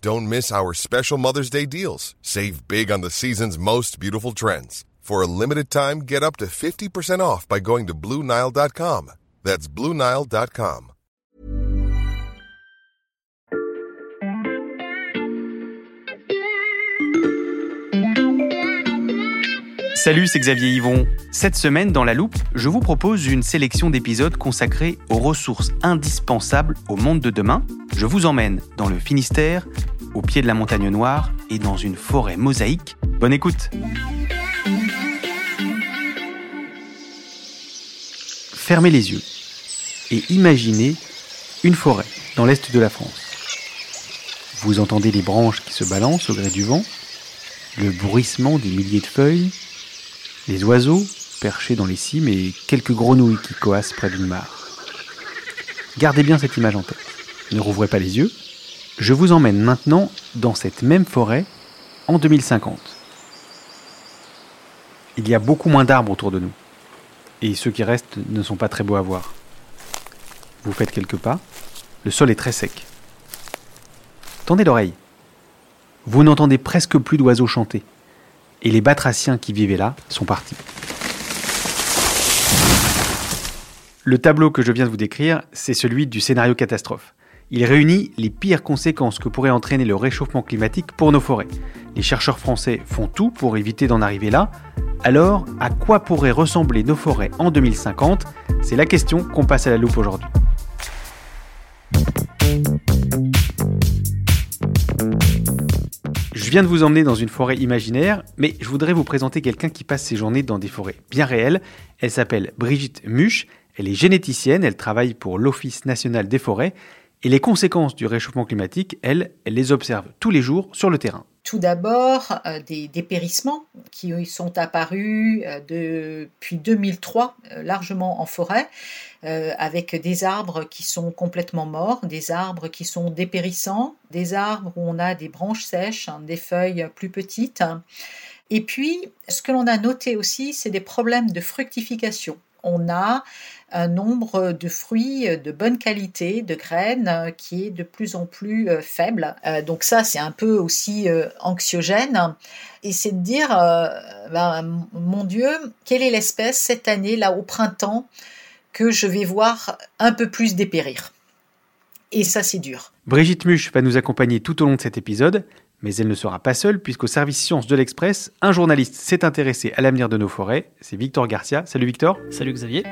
Don't miss our special Mother's Day deals. Save big on the season's most beautiful trends. For a limited time, get up to 50% off by going to Bluenile.com. That's Bluenile.com. Salut, c'est Xavier Yvon. Cette semaine, dans La Loupe, je vous propose une sélection d'épisodes consacrés aux ressources indispensables au monde de demain. Je vous emmène dans le Finistère, au pied de la montagne noire et dans une forêt mosaïque. Bonne écoute Fermez les yeux et imaginez une forêt dans l'est de la France. Vous entendez les branches qui se balancent au gré du vent, le bruissement des milliers de feuilles, les oiseaux perchés dans les cimes et quelques grenouilles qui coassent près d'une mare. Gardez bien cette image en tête. Ne rouvrez pas les yeux. Je vous emmène maintenant dans cette même forêt en 2050. Il y a beaucoup moins d'arbres autour de nous. Et ceux qui restent ne sont pas très beaux à voir. Vous faites quelques pas. Le sol est très sec. Tendez l'oreille. Vous n'entendez presque plus d'oiseaux chanter et les batraciens qui vivaient là sont partis. Le tableau que je viens de vous décrire, c'est celui du scénario catastrophe. Il réunit les pires conséquences que pourrait entraîner le réchauffement climatique pour nos forêts. Les chercheurs français font tout pour éviter d'en arriver là. Alors, à quoi pourraient ressembler nos forêts en 2050 C'est la question qu'on passe à la loupe aujourd'hui. Je viens de vous emmener dans une forêt imaginaire, mais je voudrais vous présenter quelqu'un qui passe ses journées dans des forêts bien réelles. Elle s'appelle Brigitte Muche, elle est généticienne, elle travaille pour l'Office national des forêts, et les conséquences du réchauffement climatique, elle, elle les observe tous les jours sur le terrain. Tout d'abord euh, des dépérissements qui sont apparus euh, depuis 2003 euh, largement en forêt, avec des arbres qui sont complètement morts, des arbres qui sont dépérissants, des arbres où on a des branches sèches, hein, des feuilles plus petites. Et puis, ce que l'on a noté aussi, c'est des problèmes de fructification. On a un nombre de fruits de bonne qualité, de graines, euh, qui est de plus en plus euh, faible. Euh, donc ça, c'est un peu aussi anxiogène. Et c'est de dire, ben, mon Dieu, quelle est l'espèce cette année, là, au printemps, que je vais voir un peu plus dépérir. Et ça, c'est dur. Brigitte Muche va nous accompagner tout au long de cet épisode. Mais elle ne sera pas seule, puisqu'au service sciences de l'Express, un journaliste s'est intéressé à l'avenir de nos forêts. C'est Victor Garcia. Salut Victor. Salut Xavier.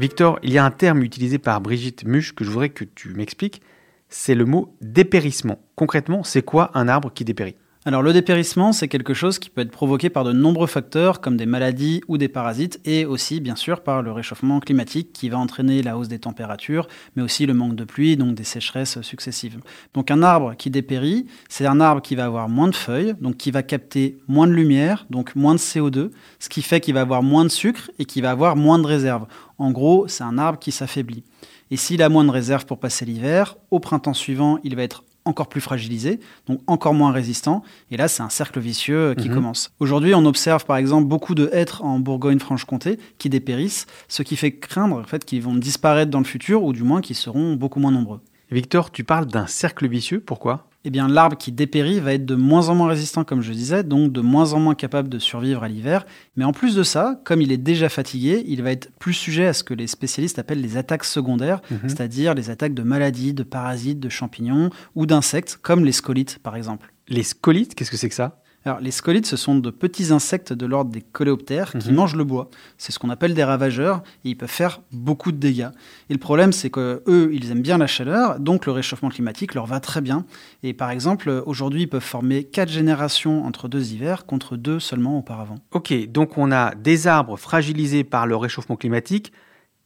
Victor, il y a un terme utilisé par Brigitte Muche que je voudrais que tu m'expliques. C'est le mot dépérissement. Concrètement, c'est quoi un arbre qui dépérit? Alors le dépérissement, c'est quelque chose qui peut être provoqué par de nombreux facteurs comme des maladies ou des parasites et aussi bien sûr par le réchauffement climatique qui va entraîner la hausse des températures, mais aussi le manque de pluie, donc des sécheresses successives. Donc un arbre qui dépérit, c'est un arbre qui va avoir moins de feuilles, donc qui va capter moins de lumière, donc moins de CO2, ce qui fait qu'il va avoir moins de sucre et qu'il va avoir moins de réserves. En gros, c'est un arbre qui s'affaiblit. Et s'il a moins de réserves pour passer l'hiver, au printemps suivant, il va être encore plus fragilisé, donc encore moins résistant. Et là, c'est un cercle vicieux qui mhm. commence. Aujourd'hui, on observe par exemple beaucoup de hêtres en Bourgogne-Franche-Comté qui dépérissent, ce qui fait craindre en fait qu'ils vont disparaître dans le futur, ou du moins qu'ils seront beaucoup moins nombreux. Victor, tu parles d'un cercle vicieux, pourquoi? Eh bien l'arbre qui dépérit va être de moins en moins résistant, comme je disais, donc de moins en moins capable de survivre à l'hiver. Mais en plus de ça, comme il est déjà fatigué, il va être plus sujet à ce que les spécialistes appellent les attaques secondaires, mhm. c'est-à-dire les attaques de maladies, de parasites, de champignons ou d'insectes, comme les scolites par exemple. Les scolites, qu'est-ce que c'est que ça? Alors, les scolites, ce sont de petits insectes de l'ordre des coléoptères qui Mhm. mangent le bois. C'est ce qu'on appelle des ravageurs et ils peuvent faire beaucoup de dégâts. Et le problème, c'est que eux, ils aiment bien la chaleur, donc le réchauffement climatique leur va très bien. Et par exemple, aujourd'hui, ils peuvent former quatre générations entre deux hivers contre deux seulement auparavant. Ok, donc on a des arbres fragilisés par le réchauffement climatique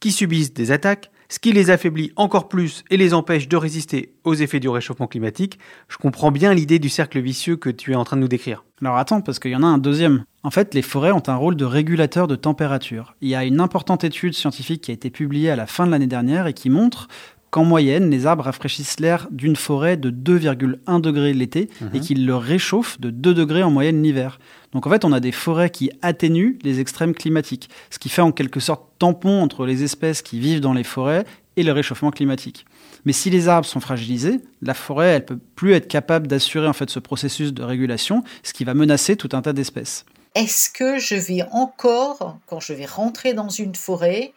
qui subissent des attaques, ce qui les affaiblit encore plus et les empêche de résister aux effets du réchauffement climatique. Je comprends bien l'idée du cercle vicieux que tu es en train de nous décrire. Alors attends, parce qu'il y en a un deuxième. En fait, les forêts ont un rôle de régulateur de température. Il y a une importante étude scientifique qui a été publiée à la fin de l'année dernière et qui montre qu'en moyenne, les arbres rafraîchissent l'air d'une forêt de 2,1 degrés l'été et qu'ils le réchauffent de 2 degrés en moyenne l'hiver. Donc en fait, on a des forêts qui atténuent les extrêmes climatiques, ce qui fait en quelque sorte tampon entre les espèces qui vivent dans les forêts et le réchauffement climatique. Mais si les arbres sont fragilisés, la forêt, elle peut plus être capable d'assurer en fait ce processus de régulation, ce qui va menacer tout un tas d'espèces. Est-ce que je vais encore, quand je vais rentrer dans une forêt,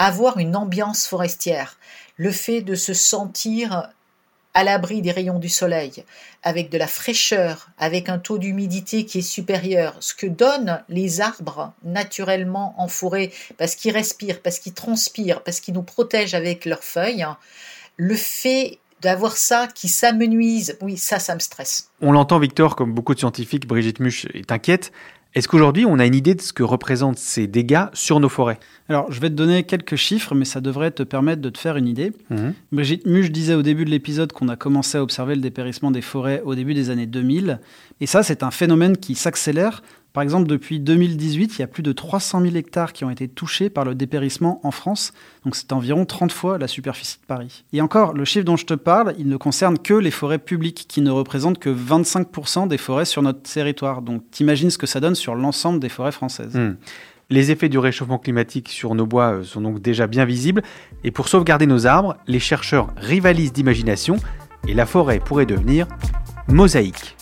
avoir une ambiance forestière? Le fait de se sentir à l'abri des rayons du soleil, avec de la fraîcheur, avec un taux d'humidité qui est supérieur, ce que donnent les arbres naturellement en forêt, parce qu'ils respirent, parce qu'ils transpirent, parce qu'ils nous protègent avec leurs feuilles, le fait d'avoir ça qui s'amenuise, oui, ça, ça me stresse. On l'entend, Victor, comme beaucoup de scientifiques, Brigitte Muche est inquiète. Est-ce qu'aujourd'hui, on a une idée de ce que représentent ces dégâts sur nos forêts? Alors, je vais te donner quelques chiffres, mais ça devrait te permettre de te faire une idée. Brigitte Muche disait au début de l'épisode qu'on a commencé à observer le dépérissement des forêts au début des années 2000. Et ça, c'est un phénomène qui s'accélère. Par exemple, depuis 2018, il y a plus de 300 000 hectares qui ont été touchés par le dépérissement en France. Donc c'est environ 30 fois la superficie de Paris. Et encore, le chiffre dont je te parle, il ne concerne que les forêts publiques, qui ne représentent que 25% des forêts sur notre territoire. Donc t'imagines ce que ça donne sur l'ensemble des forêts françaises. Hmm. Les effets du réchauffement climatique sur nos bois euh, sont donc déjà bien visibles. Et pour sauvegarder nos arbres, les chercheurs rivalisent d'imagination et la forêt pourrait devenir mosaïque.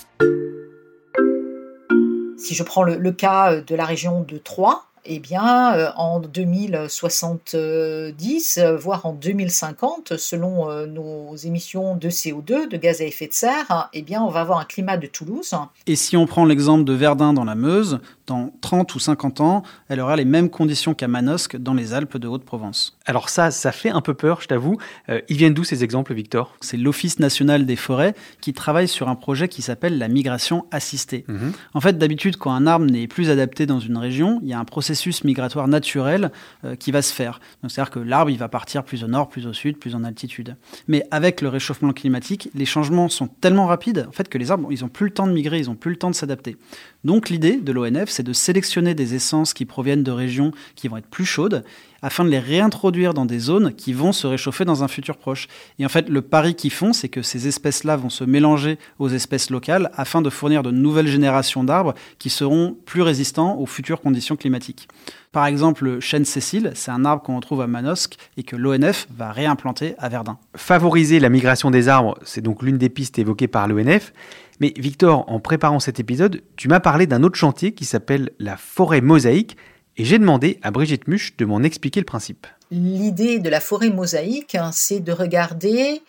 Si je prends le, cas de la région de Troyes, eh bien, euh, en 2070, euh, voire en 2050, selon euh, nos émissions de CO2, de gaz à effet de serre, hein, eh bien, on va avoir un climat de Toulouse. Et si on prend l'exemple de Verdun dans la Meuse, dans 30 ou 50 ans, elle aura les mêmes conditions qu'à Manosque dans les Alpes de Haute-Provence. Alors ça, ça fait un peu peur, je t'avoue. Euh, ils viennent d'où ces exemples, Victor? C'est l'Office national des forêts qui travaille sur un projet qui s'appelle la migration assistée. En fait, d'habitude, quand un arbre n'est plus adapté dans une région, il y a un processus migratoire naturel euh, qui va se faire. C'est-à-dire que l'arbre, va partir plus au nord, plus au sud, plus en altitude. Mais avec le réchauffement climatique, les changements sont tellement rapides en que les arbres, ils n'ont plus le temps de migrer, ils n'ont plus le temps de s'adapter. Donc l'idée de l'ONF, c'est de sélectionner des essences qui proviennent de régions qui vont être plus chaudes afin de les réintroduire dans des zones qui vont se réchauffer dans un futur proche. Et en fait, le pari qu'ils font, c'est que ces espèces-là vont se mélanger aux espèces locales afin de fournir de nouvelles générations d'arbres qui seront plus résistants aux futures conditions climatiques. Par exemple, le chêne Cécile, c'est un arbre qu'on retrouve à Manosque et que l'ONF va réimplanter à Verdun. Favoriser la migration des arbres, c'est donc l'une des pistes évoquées par l'ONF. Mais Victor, en préparant cet épisode, tu m'as parlé d'un autre chantier qui s'appelle la forêt mosaïque, et j'ai demandé à Brigitte Muche de m'en expliquer le principe. L'idée de la forêt mosaïque, hein, c'est de regarder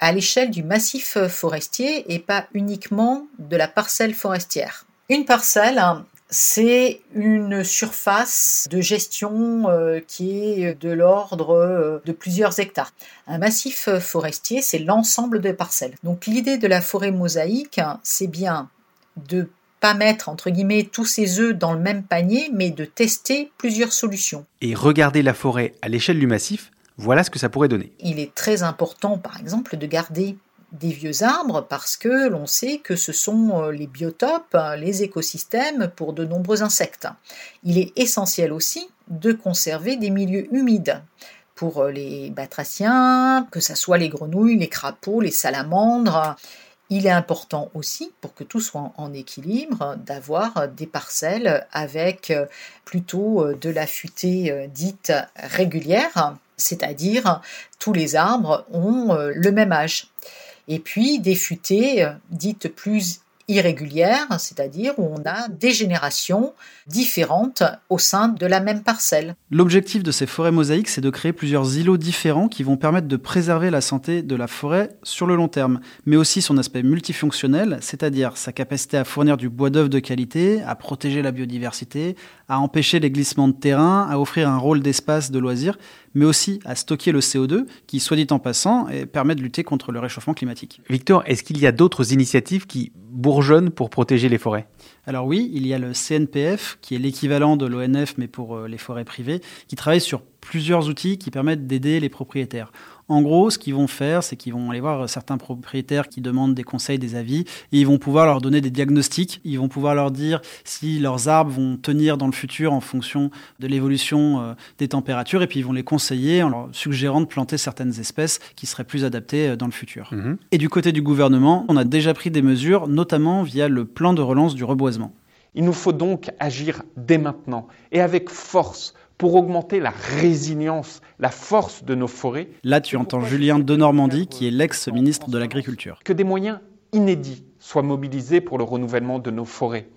à l'échelle du massif forestier et pas uniquement de la parcelle forestière. Une parcelle, hein, c'est une surface de gestion euh, qui est de l'ordre euh, de plusieurs hectares. Un massif forestier, c'est l'ensemble des parcelles. Donc l'idée de la forêt mosaïque, hein, c'est bien de pas mettre entre guillemets tous ses œufs dans le même panier, mais de tester plusieurs solutions. Et regarder la forêt à l'échelle du massif, voilà ce que ça pourrait donner. Il est très important, par exemple, de garder des vieux arbres parce que l'on sait que ce sont euh, les biotopes, hein, les écosystèmes pour de nombreux insectes. Il est essentiel aussi de conserver des milieux humides pour euh, les batraciens, que ce soit les grenouilles, les crapauds, les salamandres. Il est important aussi, pour que tout soit en équilibre, d'avoir des parcelles avec euh, plutôt de la futée dite régulière, c'est-à-dire tous les arbres ont le même âge. Et puis des futaies dites plus irrégulière, c'est-à-dire où on a des générations différentes au sein de la même parcelle. L'objectif de ces forêts mosaïques, c'est de créer plusieurs îlots différents qui vont permettre de préserver la santé de la forêt sur le long terme, mais aussi son aspect multifonctionnel, c'est-à-dire sa capacité à fournir du bois d'œuvre de qualité, à protéger la biodiversité, à empêcher les glissements de terrain, à offrir un rôle d'espace de loisirs, mais aussi à stocker le CO2, qui, soit dit en passant, permet de lutter contre le réchauffement climatique. Victor, est-ce qu'il y a d'autres initiatives qui bourgeonnent pour protéger les forêts? Alors oui, il y a le CNPF, qui est l'équivalent de l'ONF, mais pour euh, les forêts privées, qui travaille sur plusieurs outils qui permettent d'aider les propriétaires. En gros, ce qu'ils vont faire, c'est qu'ils vont aller voir certains propriétaires qui demandent des conseils, des avis, et ils vont pouvoir leur donner des diagnostics. Ils vont pouvoir leur dire si leurs arbres vont tenir dans le futur en fonction de l'évolution euh, des températures, et puis ils vont les conseiller en leur suggérant de planter certaines espèces qui seraient plus adaptées euh, dans le futur. Mhm. Et du côté du gouvernement, on a déjà pris des mesures, notamment via le plan de relance du reboisement. Il nous faut donc agir dès maintenant et avec force pour augmenter la résilience, la force de nos forêts. Là, tu entends Julien de Normandie, qui est l'ex-ministre de l'Agriculture. Que des moyens inédits soient mobilisés pour le renouvellement de nos forêts,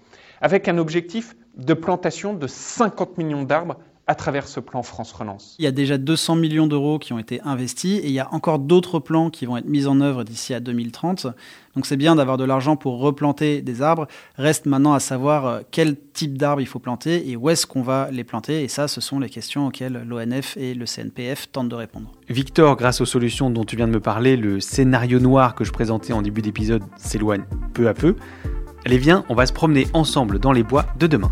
avec un objectif de plantation de 50 millions d'arbres à travers ce plan France Relance. Il y a déjà 200 millions d'euros qui ont été investis et il y a encore d'autres plans qui vont être mis en œuvre d'ici à 2030. Donc c'est bien d'avoir de l'argent pour replanter des arbres. Reste maintenant à savoir euh, quel type d'arbres il faut planter et où est-ce qu'on va les planter. Et ça, ce sont les questions auxquelles l'ONF et le CNPF tentent de répondre. Victor, grâce aux solutions dont tu viens de me parler, le scénario noir que je présentais en début d'épisode s'éloigne peu à peu. Allez, viens, on va se promener ensemble dans les bois de demain.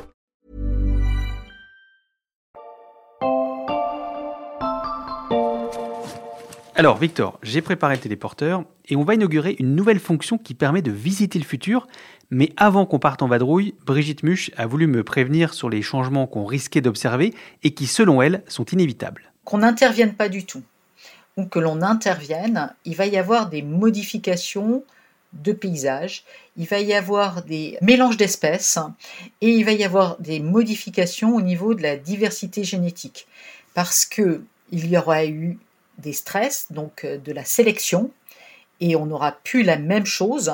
Alors Victor, j'ai préparé le téléporteur et on va inaugurer une nouvelle fonction qui permet de visiter le futur. Mais avant qu'on parte en vadrouille, Brigitte Muche a voulu me prévenir sur les changements qu'on risquait d'observer et qui, selon elle, sont inévitables. Qu'on n'intervienne pas du tout ou que l'on intervienne, il va y avoir des modifications de paysage, il va y avoir des mélanges d'espèces et il va y avoir des modifications au niveau de la diversité génétique parce que il y aura eu des stress, donc euh, de la sélection, et on n'aura plus la même chose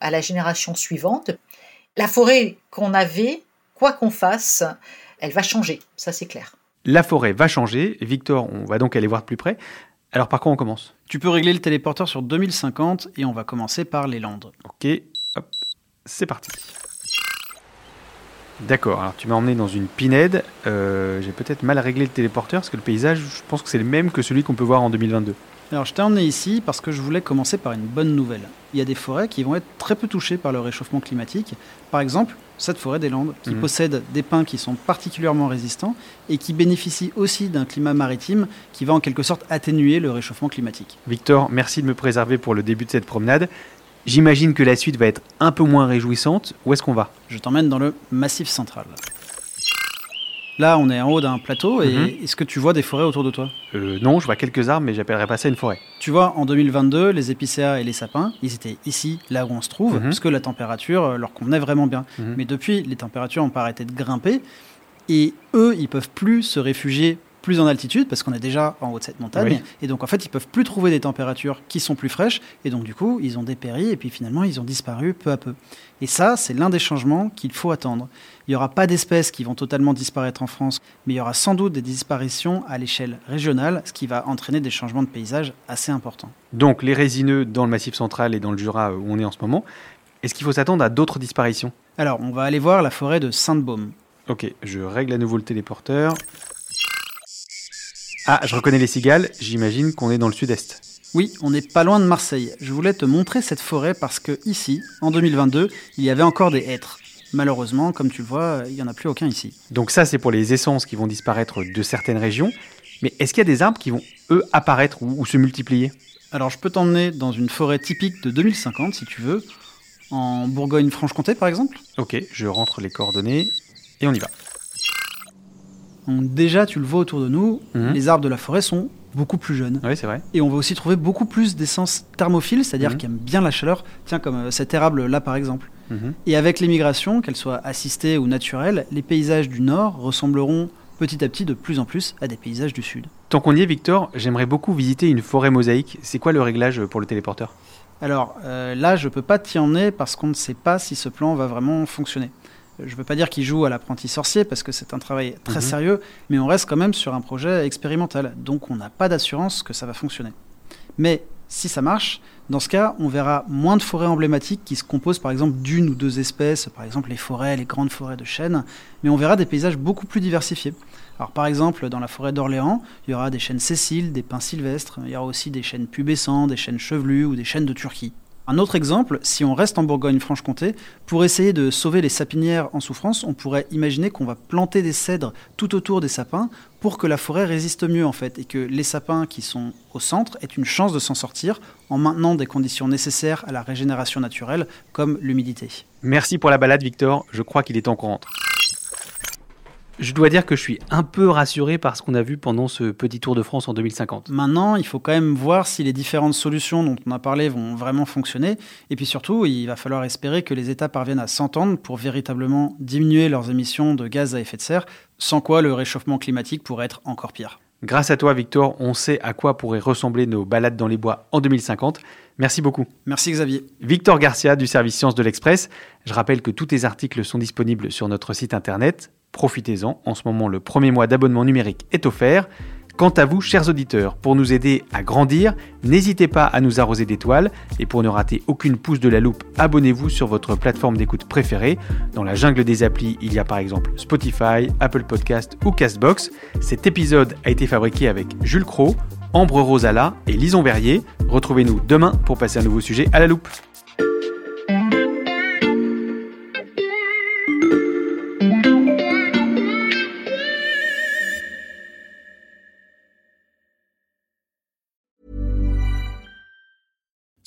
à la génération suivante. La forêt qu'on avait, quoi qu'on fasse, elle va changer, ça c'est clair. La forêt va changer, Victor, on va donc aller voir de plus près. Alors par quoi on commence? Tu peux régler le téléporteur sur 2050 et on va commencer par les Landes. Ok, hop, c'est parti. D'accord, alors tu m'as emmené dans une pinède. Euh, j'ai peut-être mal réglé le téléporteur parce que le paysage, je pense que c'est le même que celui qu'on peut voir en 2022. Alors je t'ai emmené ici parce que je voulais commencer par une bonne nouvelle. Il y a des forêts qui vont être très peu touchées par le réchauffement climatique. Par exemple, cette forêt des Landes, qui mhm. possède des pins qui sont particulièrement résistants et qui bénéficie aussi d'un climat maritime qui va en quelque sorte atténuer le réchauffement climatique. Victor, merci de me préserver pour le début de cette promenade. J'imagine que la suite va être un peu moins réjouissante. Où est-ce qu'on va? Je t'emmène dans le Massif central. Là, on est en haut d'un plateau et mhm. est-ce que tu vois des forêts autour de toi? Euh, Non, je vois quelques arbres, mais j'appellerais pas ça une forêt. Tu vois, en 2022, les épicéas et les sapins, ils étaient ici, là où on se trouve, mhm. parce que la température euh, leur convenait vraiment bien. Mhm. Mais depuis, les températures ont pas arrêté de grimper et eux, ils peuvent plus se réfugier plus en altitude parce qu'on est déjà en haut de cette montagne. Et donc, en fait, ils peuvent plus trouver des températures qui sont plus fraîches. Et donc, du coup, ils ont dépéri et puis finalement, ils ont disparu peu à peu. Et ça, c'est l'un des changements qu'il faut attendre. Il n'y aura pas d'espèces qui vont totalement disparaître en France, mais il y aura sans doute des disparitions à l'échelle régionale, ce qui va entraîner des changements de paysage assez importants. Donc, les résineux dans le Massif central et dans le Jura où on est en ce moment, est-ce qu'il faut s'attendre à d'autres disparitions? Alors, on va aller voir la forêt de Sainte-Baume. Ok, je règle à nouveau le téléporteur. Ah, je reconnais les cigales, j'imagine qu'on est dans le sud-est. Oui, on n'est pas loin de Marseille. Je voulais te montrer cette forêt parce que ici, en 2022, il y avait encore des hêtres. Malheureusement, comme tu le vois, il n'y en a plus aucun ici. Donc ça, c'est pour les essences qui vont disparaître de certaines régions. Mais est-ce qu'il y a des arbres qui vont, eux, apparaître ou, ou se multiplier? Alors je peux t'emmener dans une forêt typique de 2050 si tu veux, en Bourgogne-Franche-Comté par exemple. Ok, je rentre les coordonnées et on y va. Donc, déjà, tu le vois autour de nous, Mhm. les arbres de la forêt sont beaucoup plus jeunes. Oui, c'est vrai. Et on va aussi trouver beaucoup plus d'essences thermophiles, c'est-à-dire Mhm. qui aiment bien la chaleur, tiens comme euh, cet érable là par exemple. Mhm. Et avec l'émigration, qu'elle soit assistée ou naturelle, les paysages du nord ressembleront petit à petit de plus en plus à des paysages du sud. Tant qu'on y est, Victor, j'aimerais beaucoup visiter une forêt mosaïque. C'est quoi le réglage pour le téléporteur? Alors euh, là, je peux pas t'y emmener parce qu'on ne sait pas si ce plan va vraiment fonctionner. Je ne veux pas dire qu'il joue à l'apprenti sorcier parce que c'est un travail très Mhm. sérieux, mais on reste quand même sur un projet expérimental, donc on n'a pas d'assurance que ça va fonctionner. Mais si ça marche, dans ce cas, on verra moins de forêts emblématiques qui se composent par exemple d'une ou deux espèces, par exemple les forêts, les grandes forêts de chênes, mais on verra des paysages beaucoup plus diversifiés. Alors par exemple, dans la forêt d'Orléans, il y aura des chênes sessiles, des pins sylvestres, il y aura aussi des chênes pubescents, des chênes chevelus ou des chênes de Turquie. Un autre exemple, si on reste en Bourgogne-Franche-Comté, pour essayer de sauver les sapinières en souffrance, on pourrait imaginer qu'on va planter des cèdres tout autour des sapins pour que la forêt résiste mieux en fait et que les sapins qui sont au centre aient une chance de s'en sortir en maintenant des conditions nécessaires à la régénération naturelle comme l'humidité. Merci pour la balade, Victor. Je crois qu'il est temps qu'on rentre. Je dois dire que je suis un peu rassuré par ce qu'on a vu pendant ce petit tour de France en 2050. Maintenant, il faut quand même voir si les différentes solutions dont on a parlé vont vraiment fonctionner. Et puis surtout, il va falloir espérer que les États parviennent à s'entendre pour véritablement diminuer leurs émissions de gaz à effet de serre, sans quoi le réchauffement climatique pourrait être encore pire. Grâce à toi, Victor, on sait à quoi pourraient ressembler nos balades dans les bois en 2050. Merci beaucoup. Merci Xavier. Victor Garcia du service Sciences de l'Express. Je rappelle que tous tes articles sont disponibles sur notre site internet. Profitez-en, en ce moment le premier mois d'abonnement numérique est offert. Quant à vous, chers auditeurs, pour nous aider à grandir, n'hésitez pas à nous arroser d'étoiles et pour ne rater aucune pouce de la loupe, abonnez-vous sur votre plateforme d'écoute préférée. Dans la jungle des applis, il y a par exemple Spotify, Apple Podcast ou Castbox. Cet épisode a été fabriqué avec Jules Cro, Ambre Rosala et Lison Verrier. Retrouvez-nous demain pour passer un nouveau sujet à la loupe.